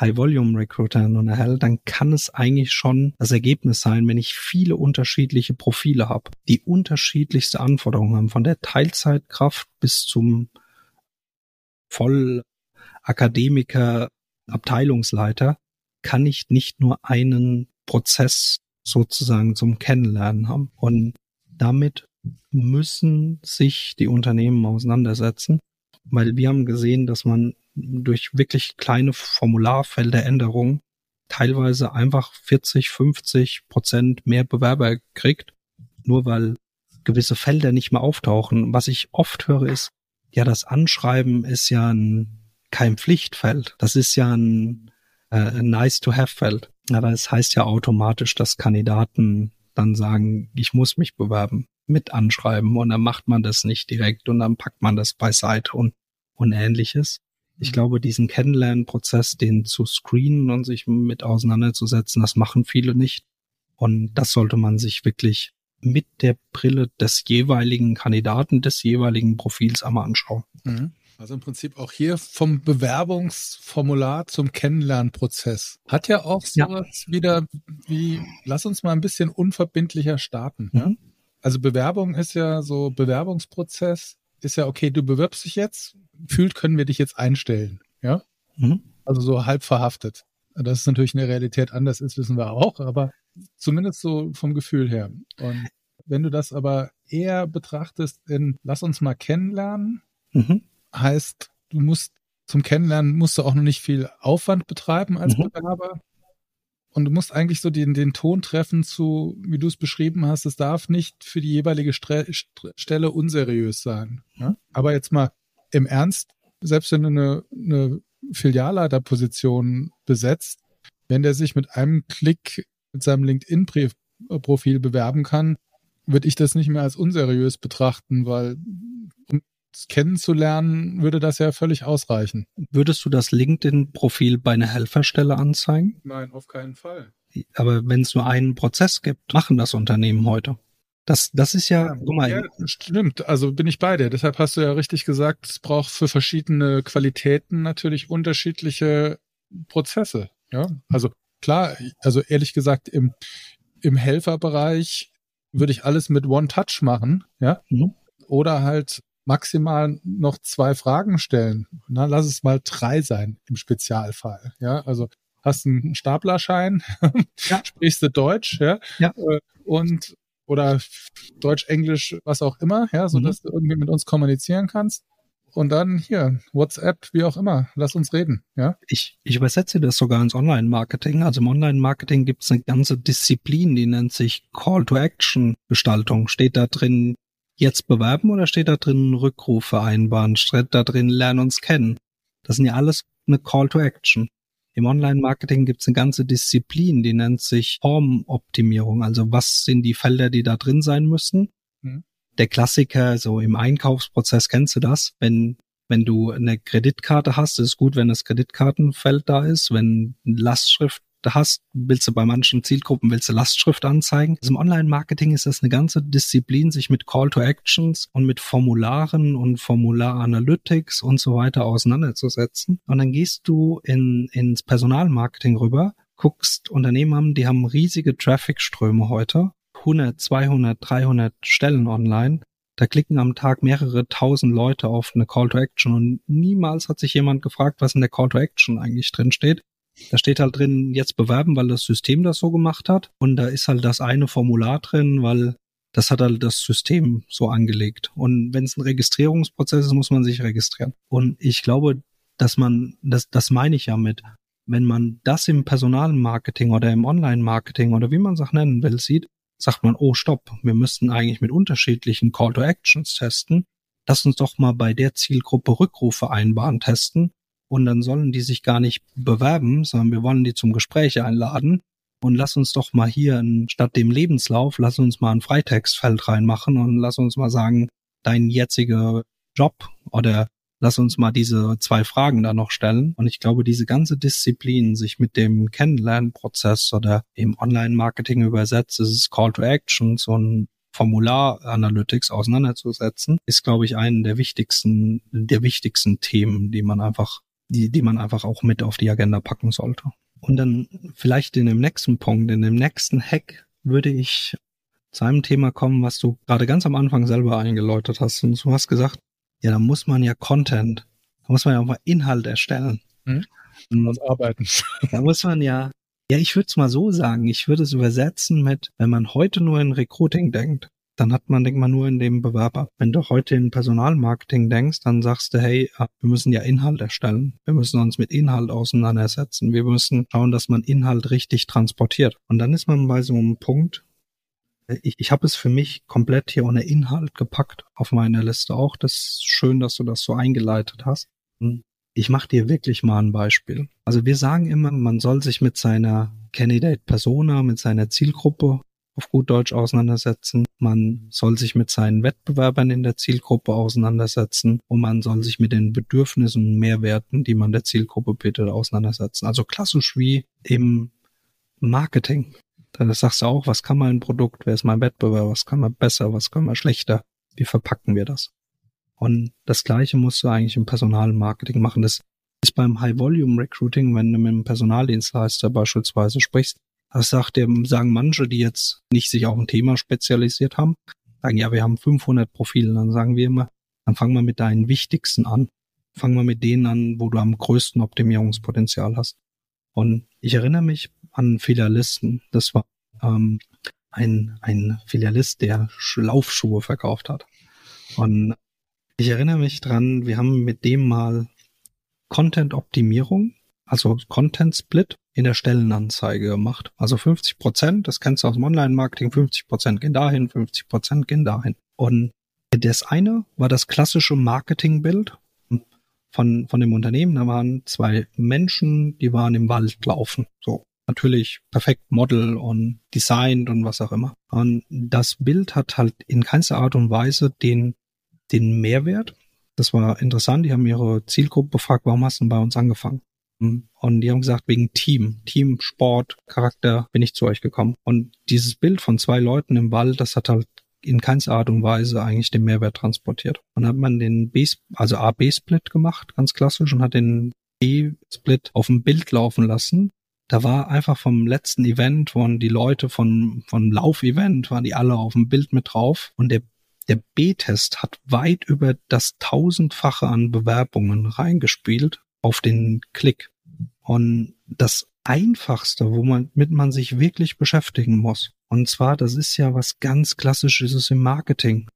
High-Volume-Recruitern unterhält, dann kann es eigentlich schon das Ergebnis sein, wenn ich viele unterschiedliche Profile habe, die unterschiedlichste Anforderungen haben, von der Teilzeitkraft bis zum Vollakademiker, Abteilungsleiter, kann ich nicht nur einen Prozess sozusagen zum Kennenlernen haben. Und damit müssen sich die Unternehmen auseinandersetzen, weil wir haben gesehen, dass man durch wirklich kleine Formularfelderänderungen teilweise einfach 40, 50 Prozent mehr Bewerber kriegt, nur weil gewisse Felder nicht mehr auftauchen. Was ich oft höre ist, ja, das Anschreiben ist ja ein, kein Pflichtfeld. Das ist ja ein, äh, ein Nice-to-have-Feld. Aber es heißt ja automatisch, dass Kandidaten dann sagen, ich muss mich bewerben mit Anschreiben und dann macht man das nicht direkt und dann packt man das beiseite und, und ähnliches. Ich glaube, diesen Kennenlernprozess, den zu screenen und sich mit auseinanderzusetzen, das machen viele nicht. Und das sollte man sich wirklich mit der Brille des jeweiligen Kandidaten, des jeweiligen Profils einmal anschauen. Mhm. Also im Prinzip auch hier vom Bewerbungsformular zum Kennenlernprozess. Hat ja auch sowas ja. wieder wie, lass uns mal ein bisschen unverbindlicher starten. Mhm. Ja? Also Bewerbung ist ja so, Bewerbungsprozess ist ja okay, du bewirbst dich jetzt, fühlt, können wir dich jetzt einstellen. Ja. Mhm. Also so halb verhaftet. Das ist natürlich in der Realität anders ist, wissen wir auch, aber zumindest so vom Gefühl her. Und wenn du das aber eher betrachtest in lass uns mal kennenlernen, mhm. heißt, du musst zum Kennenlernen musst du auch noch nicht viel Aufwand betreiben als mhm. Bewerber. Und du musst eigentlich so den, den Ton treffen zu, wie du es beschrieben hast, es darf nicht für die jeweilige Stre Stelle unseriös sein. Ja? Aber jetzt mal im Ernst, selbst wenn du eine, eine Filialleiterposition besetzt, wenn der sich mit einem Klick mit seinem LinkedIn-Profil bewerben kann, würde ich das nicht mehr als unseriös betrachten, weil um kennenzulernen, würde das ja völlig ausreichen. Würdest du das LinkedIn-Profil bei einer Helferstelle anzeigen? Nein, auf keinen Fall. Aber wenn es nur einen Prozess gibt, machen das Unternehmen heute. Das, das ist ja, guck mal. Ja, stimmt, also bin ich bei dir. Deshalb hast du ja richtig gesagt, es braucht für verschiedene Qualitäten natürlich unterschiedliche Prozesse. Ja, also klar, also ehrlich gesagt, im, im Helferbereich würde ich alles mit One-Touch machen, ja. Mhm. Oder halt maximal noch zwei Fragen stellen. Na, lass es mal drei sein im Spezialfall. Ja, also hast einen Staplerschein, *laughs* ja. sprichst du Deutsch, ja, ja. Äh, und oder Deutsch, Englisch, was auch immer, ja, so mhm. dass du irgendwie mit uns kommunizieren kannst. Und dann hier, WhatsApp, wie auch immer, lass uns reden, ja. Ich, ich übersetze das sogar ins Online-Marketing. Also im Online-Marketing gibt es eine ganze Disziplin, die nennt sich Call-to-Action-Gestaltung. Steht da drin, jetzt bewerben oder steht da drin Rückruf vereinbaren? Steht da drin, lern uns kennen? Das sind ja alles eine Call-to-Action. Im Online-Marketing gibt es eine ganze Disziplin, die nennt sich Formoptimierung. Also was sind die Felder, die da drin sein müssen? Mhm. Der Klassiker, so im Einkaufsprozess kennst du das, wenn wenn du eine Kreditkarte hast, ist es gut, wenn das Kreditkartenfeld da ist. Wenn Lastschrift hast, willst du bei manchen Zielgruppen, willst du Lastschrift anzeigen. Also Im Online-Marketing ist das eine ganze Disziplin, sich mit Call to Actions und mit Formularen und Formular-Analytics und so weiter auseinanderzusetzen. Und dann gehst du in, ins Personalmarketing rüber, guckst Unternehmen haben, die haben riesige Traffic-Ströme heute. 100, 200, 300 Stellen online. Da klicken am Tag mehrere tausend Leute auf eine Call to Action und niemals hat sich jemand gefragt, was in der Call to Action eigentlich drin steht. Da steht halt drin, jetzt bewerben, weil das System das so gemacht hat. Und da ist halt das eine Formular drin, weil das hat halt das System so angelegt. Und wenn es ein Registrierungsprozess ist, muss man sich registrieren. Und ich glaube, dass man, das, das meine ich ja mit, wenn man das im Personalmarketing oder im Online-Marketing oder wie man es auch nennen will, sieht, sagt man, oh stopp, wir müssten eigentlich mit unterschiedlichen Call to Actions testen. Lass uns doch mal bei der Zielgruppe Rückrufe einbauen testen und dann sollen die sich gar nicht bewerben, sondern wir wollen die zum Gespräch einladen. Und lass uns doch mal hier statt dem Lebenslauf, lass uns mal ein Freitextfeld reinmachen und lass uns mal sagen, dein jetziger Job oder lass uns mal diese zwei Fragen da noch stellen. Und ich glaube, diese ganze Disziplin, sich mit dem Kennenlernprozess oder im Online-Marketing übersetzt, ist es Call to Action, so ein Formular-Analytics auseinanderzusetzen, ist, glaube ich, einen der wichtigsten, der wichtigsten Themen, die man einfach die, die man einfach auch mit auf die Agenda packen sollte. Und dann vielleicht in dem nächsten Punkt, in dem nächsten Hack würde ich zu einem Thema kommen, was du gerade ganz am Anfang selber eingeläutet hast. Und du hast gesagt, ja, da muss man ja Content, da muss man ja auch mal Inhalt erstellen. Hm? Und arbeiten. *laughs* Da muss man ja, ja, ich würde es mal so sagen, ich würde es übersetzen mit, wenn man heute nur in Recruiting denkt, dann hat man, denkt man nur in dem Bewerber. Wenn du heute in Personalmarketing denkst, dann sagst du, hey, ah, wir müssen ja Inhalt erstellen. Wir müssen uns mit Inhalt auseinandersetzen. Wir müssen schauen, dass man Inhalt richtig transportiert. Und dann ist man bei so einem Punkt, ich, ich habe es für mich komplett hier ohne Inhalt gepackt auf meiner Liste auch. Das ist schön, dass du das so eingeleitet hast. Ich mache dir wirklich mal ein Beispiel. Also wir sagen immer, man soll sich mit seiner Candidate Persona, mit seiner Zielgruppe auf gut Deutsch auseinandersetzen. Man soll sich mit seinen Wettbewerbern in der Zielgruppe auseinandersetzen und man soll sich mit den Bedürfnissen und Mehrwerten, die man der Zielgruppe bietet, auseinandersetzen. Also klassisch wie im Marketing. Da sagst du auch, was kann mein Produkt, wer ist mein Wettbewerber, was kann man besser, was kann man schlechter, wie verpacken wir das? Und das Gleiche musst du eigentlich im Personalmarketing machen. Das ist beim High-Volume-Recruiting, wenn du mit einem Personaldienstleister beispielsweise sprichst, das sagt der, sagen manche, die jetzt nicht sich auf ein Thema spezialisiert haben, sagen, ja, wir haben 500 Profile. Dann sagen wir immer, dann fangen wir mit deinen wichtigsten an. Fangen wir mit denen an, wo du am größten Optimierungspotenzial hast. Und ich erinnere mich an Filialisten. Das war ähm, ein, ein Filialist, der Laufschuhe verkauft hat. Und ich erinnere mich dran, wir haben mit dem mal Content-Optimierung, also Content-Split in der Stellenanzeige gemacht. Also 50 Prozent, das kennst du aus dem Online-Marketing, 50 Prozent gehen dahin, 50 Prozent gehen dahin. Und das eine war das klassische Marketingbild von, von dem Unternehmen. Da waren zwei Menschen, die waren im Wald laufen. So. Natürlich perfekt Model und designed und was auch immer. Und das Bild hat halt in keinster Art und Weise den, den Mehrwert. Das war interessant. Die haben ihre Zielgruppe befragt, warum hast du denn bei uns angefangen? Und die haben gesagt, wegen Team, Team, Sport, Charakter bin ich zu euch gekommen. Und dieses Bild von zwei Leuten im Wald, das hat halt in keinster Art und Weise eigentlich den Mehrwert transportiert. Und hat man den B, also A-B-Split gemacht, ganz klassisch, und hat den B-Split auf dem Bild laufen lassen. Da war einfach vom letzten Event, waren die Leute von, von Lauf-Event, waren die alle auf dem Bild mit drauf. Und der der B-Test hat weit über das tausendfache an Bewerbungen reingespielt auf den Klick. Und das Einfachste, wo man, mit man sich wirklich beschäftigen muss. Und zwar, das ist ja was ganz Klassisches im Marketing.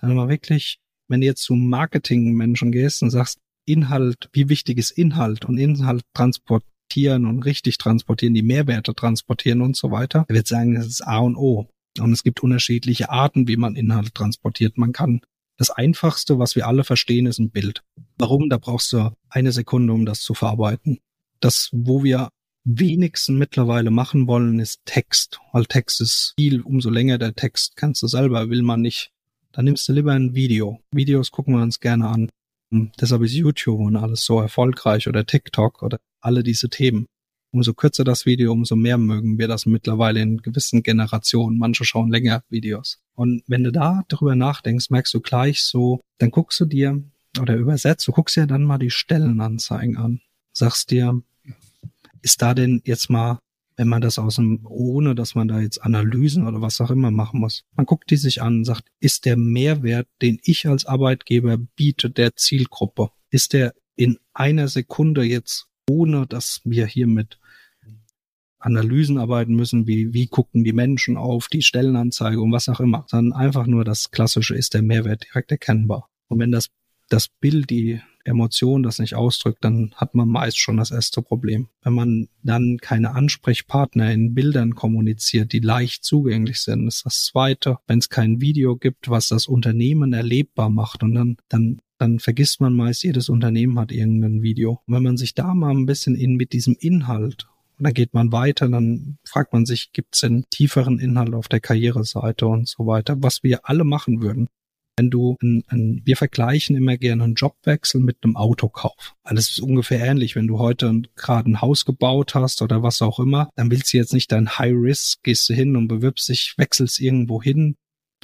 Wenn man wirklich, wenn du jetzt zum Marketing-Menschen gehst und sagst, Inhalt, wie wichtig ist Inhalt und Inhalt transportieren und richtig transportieren, die Mehrwerte transportieren und so weiter, er wird sagen, das ist A und O. Und es gibt unterschiedliche Arten, wie man Inhalt transportiert. Man kann das einfachste, was wir alle verstehen, ist ein Bild. Warum? Da brauchst du eine Sekunde, um das zu verarbeiten. Das, wo wir wenigsten mittlerweile machen wollen, ist Text. Weil Text ist viel, umso länger der Text kannst du selber, will man nicht. Dann nimmst du lieber ein Video. Videos gucken wir uns gerne an. Und hm, deshalb ist YouTube und alles so erfolgreich oder TikTok oder alle diese Themen. Umso kürzer das Video, umso mehr mögen wir das mittlerweile in gewissen Generationen. Manche schauen länger Videos. Und wenn du da drüber nachdenkst, merkst du gleich so, dann guckst du dir oder übersetzt, du guckst dir dann mal die Stellenanzeigen an. Sagst dir, ist da denn jetzt mal, wenn man das aus dem, ohne dass man da jetzt Analysen oder was auch immer machen muss, man guckt die sich an und sagt, ist der Mehrwert, den ich als Arbeitgeber biete, der Zielgruppe, ist der in einer Sekunde jetzt, ohne dass wir hier mit Analysen arbeiten müssen, wie, wie gucken die Menschen auf die Stellenanzeige und was auch immer, sondern einfach nur das Klassische ist der Mehrwert direkt erkennbar. Und wenn das, das Bild, die Emotion das nicht ausdrückt, dann hat man meist schon das erste Problem. Wenn man dann keine Ansprechpartner in Bildern kommuniziert, die leicht zugänglich sind, ist das zweite. Wenn es kein Video gibt, was das Unternehmen erlebbar macht und dann, dann dann vergisst man meist, jedes Unternehmen hat irgendein Video. Und wenn man sich da mal ein bisschen in, mit diesem Inhalt und dann geht man weiter, dann fragt man sich, gibt es einen tieferen Inhalt auf der Karriereseite und so weiter, was wir alle machen würden. Wenn du, ein, ein, wir vergleichen immer gerne einen Jobwechsel mit einem Autokauf. Alles ist ungefähr ähnlich. Wenn du heute gerade ein Haus gebaut hast oder was auch immer, dann willst du jetzt nicht dein High Risk, gehst du hin und bewirbst dich, wechselst irgendwo hin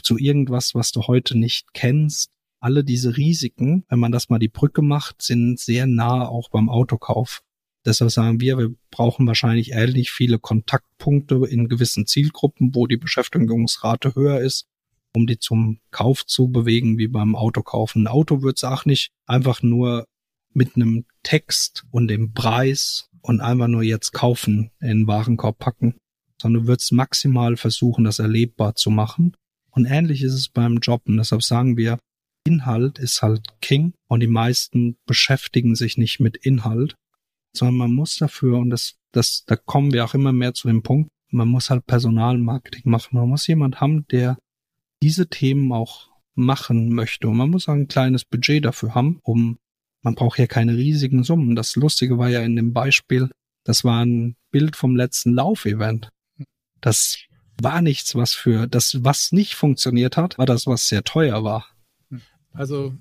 zu irgendwas, was du heute nicht kennst. Alle diese Risiken, wenn man das mal die Brücke macht, sind sehr nah auch beim Autokauf. Deshalb sagen wir, wir brauchen wahrscheinlich ähnlich viele Kontaktpunkte in gewissen Zielgruppen, wo die Beschäftigungsrate höher ist, um die zum Kauf zu bewegen, wie beim Autokauf. Ein Auto wird es auch nicht einfach nur mit einem Text und dem Preis und einfach nur jetzt kaufen in den Warenkorb packen, sondern du würdest maximal versuchen, das erlebbar zu machen. Und ähnlich ist es beim Job. Und deshalb sagen wir, Inhalt ist halt King und die meisten beschäftigen sich nicht mit Inhalt, sondern man muss dafür, und das, das, da kommen wir auch immer mehr zu dem Punkt, man muss halt Personalmarketing machen. Man muss jemand haben, der diese Themen auch machen möchte. Und man muss auch ein kleines Budget dafür haben, um, man braucht ja keine riesigen Summen. Das Lustige war ja in dem Beispiel, das war ein Bild vom letzten Laufevent. Das war nichts, was für, das, was nicht funktioniert hat, war das, was sehr teuer war. Also,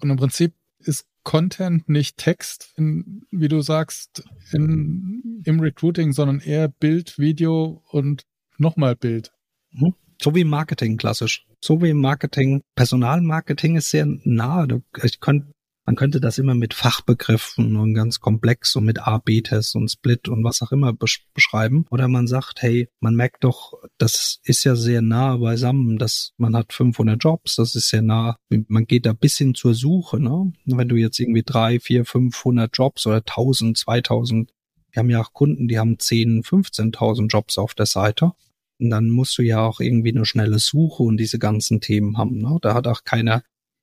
und im Prinzip ist Content, nicht Text, in, wie du sagst, in, im Recruiting, sondern eher Bild, Video und nochmal Bild. Mhm. So wie Marketing klassisch. So wie Marketing. Personalmarketing ist sehr nahe. Ich könnte man könnte das immer mit Fachbegriffen und ganz komplex und mit A-B-Tests und Split und was auch immer besch beschreiben. Oder man sagt, hey, man merkt doch, das ist ja sehr nah beisammen, dass man hat 500 Jobs, das ist sehr nah. Man geht da bis hin zur Suche, ne? Wenn du jetzt irgendwie drei, vier, 500 Jobs oder 1000, 2000 wir haben ja auch Kunden, die haben 10, 15.000 Jobs auf der Seite. Und dann musst du ja auch irgendwie eine schnelle Suche und diese ganzen Themen haben. Ne? Da hat auch keiner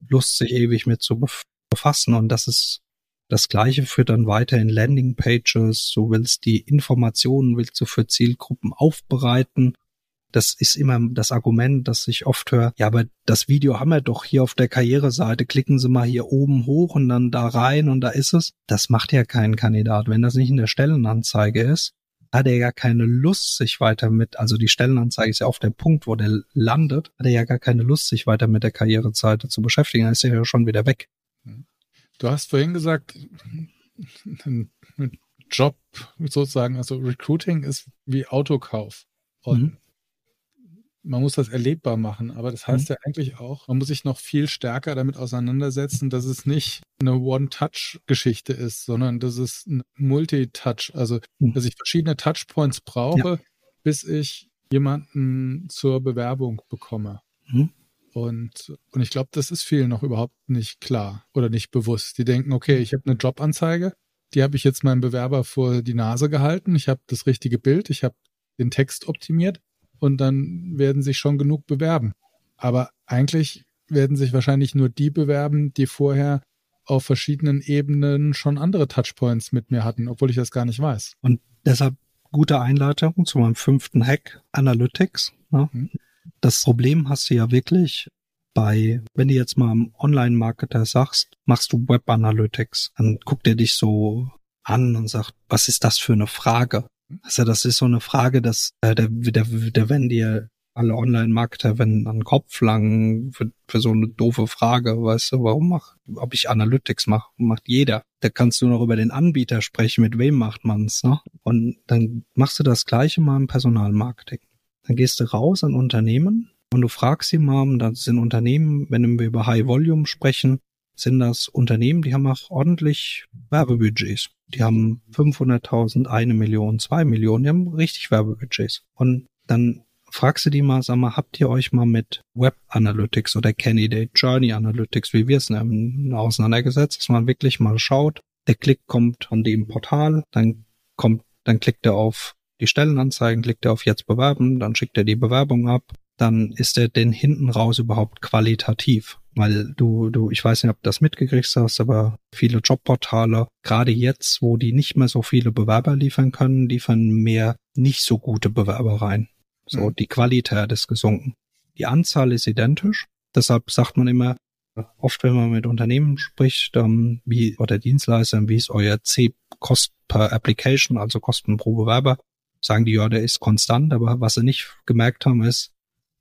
Lust, sich ewig mit zu befassen. Und das ist das Gleiche führt dann weiter in Landingpages. Du willst die Informationen, willst du für Zielgruppen aufbereiten. Das ist immer das Argument, das ich oft höre. Ja, aber das Video haben wir doch hier auf der Karriereseite. Klicken Sie mal hier oben hoch und dann da rein und da ist es. Das macht ja kein Kandidat. Wenn das nicht in der Stellenanzeige ist, hat er ja keine Lust, sich weiter mit, also die Stellenanzeige ist ja auf dem Punkt, wo der landet, hat er ja gar keine Lust, sich weiter mit der Karriereseite zu beschäftigen. Dann ist er ja schon wieder weg. Du hast vorhin gesagt, ein Job sozusagen, also Recruiting ist wie Autokauf. Und mhm. man muss das erlebbar machen. Aber das heißt mhm. ja eigentlich auch, man muss sich noch viel stärker damit auseinandersetzen, dass es nicht eine One-Touch-Geschichte ist, sondern dass es ein Multi-Touch, also mhm. dass ich verschiedene Touchpoints brauche, ja. bis ich jemanden zur Bewerbung bekomme. Und, und ich glaube, das ist vielen noch überhaupt nicht klar oder nicht bewusst. Die denken, okay, ich habe eine Jobanzeige, die habe ich jetzt meinem Bewerber vor die Nase gehalten, ich habe das richtige Bild, ich habe den Text optimiert und dann werden sich schon genug bewerben. Aber eigentlich werden sich wahrscheinlich nur die bewerben, die vorher auf verschiedenen Ebenen schon andere Touchpoints mit mir hatten, obwohl ich das gar nicht weiß. Und deshalb gute Einleitung zu meinem fünften Hack, Analytics. Ne? Mhm. Das Problem hast du ja wirklich bei, wenn du jetzt mal am Online-Marketer sagst, machst du Web Analytics, dann guckt er dich so an und sagt, was ist das für eine Frage? Also das ist so eine Frage, dass äh, der, der, der wenn dir alle Online-Marketer wenn an den Kopf langen für, für so eine doofe Frage, weißt du, warum mach, ob ich Analytics mache, macht jeder. Da kannst du noch über den Anbieter sprechen, mit wem macht man's, ne? Und dann machst du das Gleiche mal im Personalmarketing. Dann gehst du raus an Unternehmen und du fragst sie mal, das sind Unternehmen, wenn wir über High Volume sprechen, sind das Unternehmen, die haben auch ordentlich Werbebudgets. Die haben 500.000, eine Million, zwei Millionen, die haben richtig Werbebudgets. Und dann fragst du die mal, sag mal, habt ihr euch mal mit Web Analytics oder Candidate Journey Analytics, wie wir es nennen, auseinandergesetzt, dass man wirklich mal schaut, der Klick kommt von dem Portal, dann kommt, dann klickt er auf die Stellenanzeigen, klickt er auf jetzt bewerben, dann schickt er die Bewerbung ab, dann ist er denn hinten raus überhaupt qualitativ. Weil du, du, ich weiß nicht, ob du das mitgekriegt hast, aber viele Jobportale, gerade jetzt, wo die nicht mehr so viele Bewerber liefern können, liefern mehr nicht so gute Bewerber rein. So, mhm. die Qualität ist gesunken. Die Anzahl ist identisch. Deshalb sagt man immer, oft wenn man mit Unternehmen spricht, ähm, wie, oder Dienstleistern, wie ist euer C-Kost per Application, also Kosten pro Bewerber, sagen die, ja, der ist konstant, aber was sie nicht gemerkt haben, ist,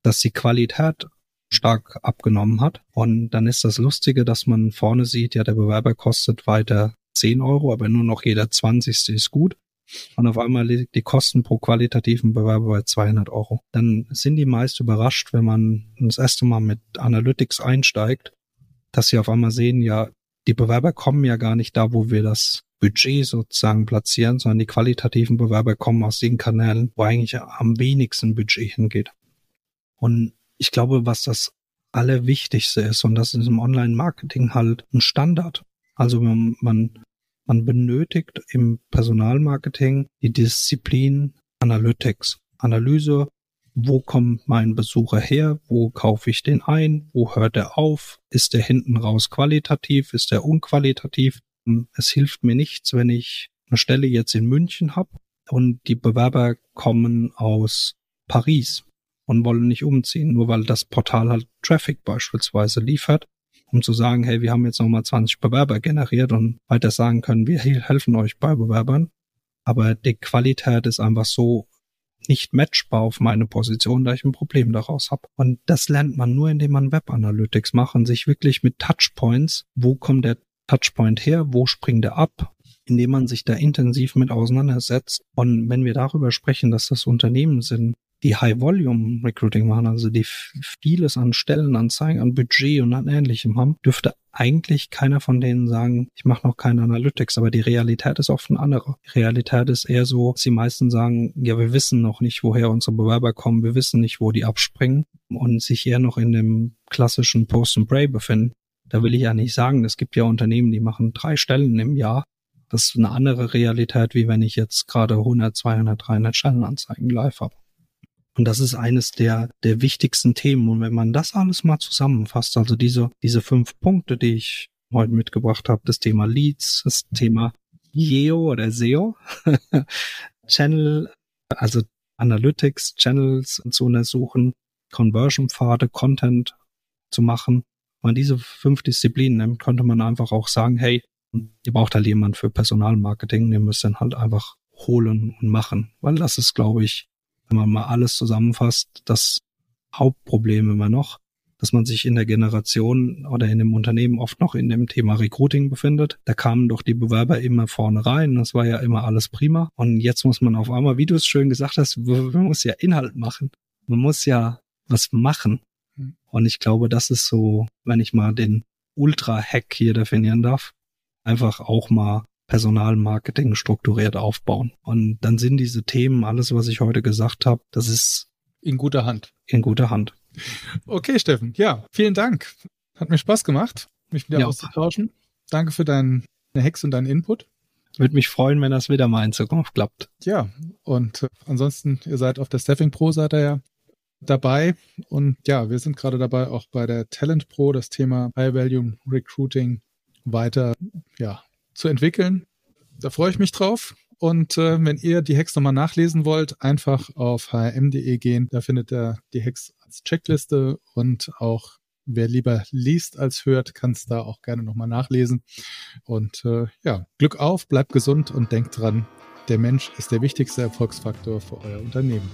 dass die Qualität stark abgenommen hat. Und dann ist das Lustige, dass man vorne sieht, ja, der Bewerber kostet weiter 10 Euro, aber nur noch jeder 20. ist gut. Und auf einmal liegt die Kosten pro qualitativen Bewerber bei 200 Euro. Dann sind die meist überrascht, wenn man das erste Mal mit Analytics einsteigt, dass sie auf einmal sehen, ja, die Bewerber kommen ja gar nicht da, wo wir das Budget sozusagen platzieren, sondern die qualitativen Bewerber kommen aus den Kanälen, wo eigentlich am wenigsten Budget hingeht. Und ich glaube, was das Allerwichtigste ist, und das ist im Online-Marketing halt ein Standard. Also man, man man benötigt im Personalmarketing die Disziplin Analytics. Analyse, wo kommt mein Besucher her, wo kaufe ich den ein, wo hört er auf, ist er hinten raus qualitativ, ist er unqualitativ. Es hilft mir nichts, wenn ich eine Stelle jetzt in München habe und die Bewerber kommen aus Paris und wollen nicht umziehen, nur weil das Portal halt Traffic beispielsweise liefert um zu sagen, hey, wir haben jetzt nochmal 20 Bewerber generiert und weiter sagen können, wir helfen euch bei Bewerbern. Aber die Qualität ist einfach so nicht matchbar auf meine Position, da ich ein Problem daraus habe. Und das lernt man nur, indem man Web Analytics macht und sich wirklich mit Touchpoints, wo kommt der Touchpoint her, wo springt er ab, indem man sich da intensiv mit auseinandersetzt. Und wenn wir darüber sprechen, dass das Unternehmen sind, die High-Volume-Recruiting machen, also die vieles an Stellenanzeigen, an Budget und an Ähnlichem haben, dürfte eigentlich keiner von denen sagen, ich mache noch keine Analytics, aber die Realität ist oft eine andere. Die Realität ist eher so, dass die meisten sagen, ja, wir wissen noch nicht, woher unsere Bewerber kommen, wir wissen nicht, wo die abspringen und sich eher noch in dem klassischen Post and Pray befinden. Da will ich ja nicht sagen, es gibt ja Unternehmen, die machen drei Stellen im Jahr. Das ist eine andere Realität, wie wenn ich jetzt gerade 100, 200, 300 Stellenanzeigen live habe. Und das ist eines der, der wichtigsten Themen. Und wenn man das alles mal zusammenfasst, also diese, diese fünf Punkte, die ich heute mitgebracht habe, das Thema Leads, das Thema SEO oder SEO, *laughs* Channel, also Analytics, Channels zu untersuchen, Conversion-Pfade, Content zu machen. Man diese fünf Disziplinen nimmt, könnte man einfach auch sagen, hey, ihr braucht halt jemand für Personalmarketing, ihr müsst dann halt einfach holen und machen. Weil das ist, glaube ich, wenn man mal alles zusammenfasst, das Hauptproblem immer noch, dass man sich in der Generation oder in dem Unternehmen oft noch in dem Thema Recruiting befindet. Da kamen doch die Bewerber immer vorne rein. Das war ja immer alles prima. Und jetzt muss man auf einmal, wie du es schön gesagt hast, man muss ja Inhalt machen. Man muss ja was machen. Hm. Und ich glaube, das ist so, wenn ich mal den Ultra-Hack hier definieren darf, einfach auch mal Personalmarketing strukturiert aufbauen. Und dann sind diese Themen, alles, was ich heute gesagt habe, das ist in guter Hand. In guter Hand. Okay, Steffen. Ja, vielen Dank. Hat mir Spaß gemacht, mich wieder ja. auszutauschen. Danke für deinen Hex und deinen Input. Würde mich freuen, wenn das wieder mal in Zukunft klappt. Ja, und äh, ansonsten, ihr seid auf der Staffing Pro, seid ihr ja dabei. Und ja, wir sind gerade dabei, auch bei der Talent Pro das Thema High Value Recruiting weiter ja, zu entwickeln. Da freue ich mich drauf. Und äh, wenn ihr die Hacks nochmal nachlesen wollt, einfach auf hm.de gehen. Da findet ihr die Hacks als Checkliste und auch wer lieber liest als hört, kann es da auch gerne nochmal nachlesen. Und äh, ja, Glück auf, bleibt gesund und denkt dran, der Mensch ist der wichtigste Erfolgsfaktor für euer Unternehmen.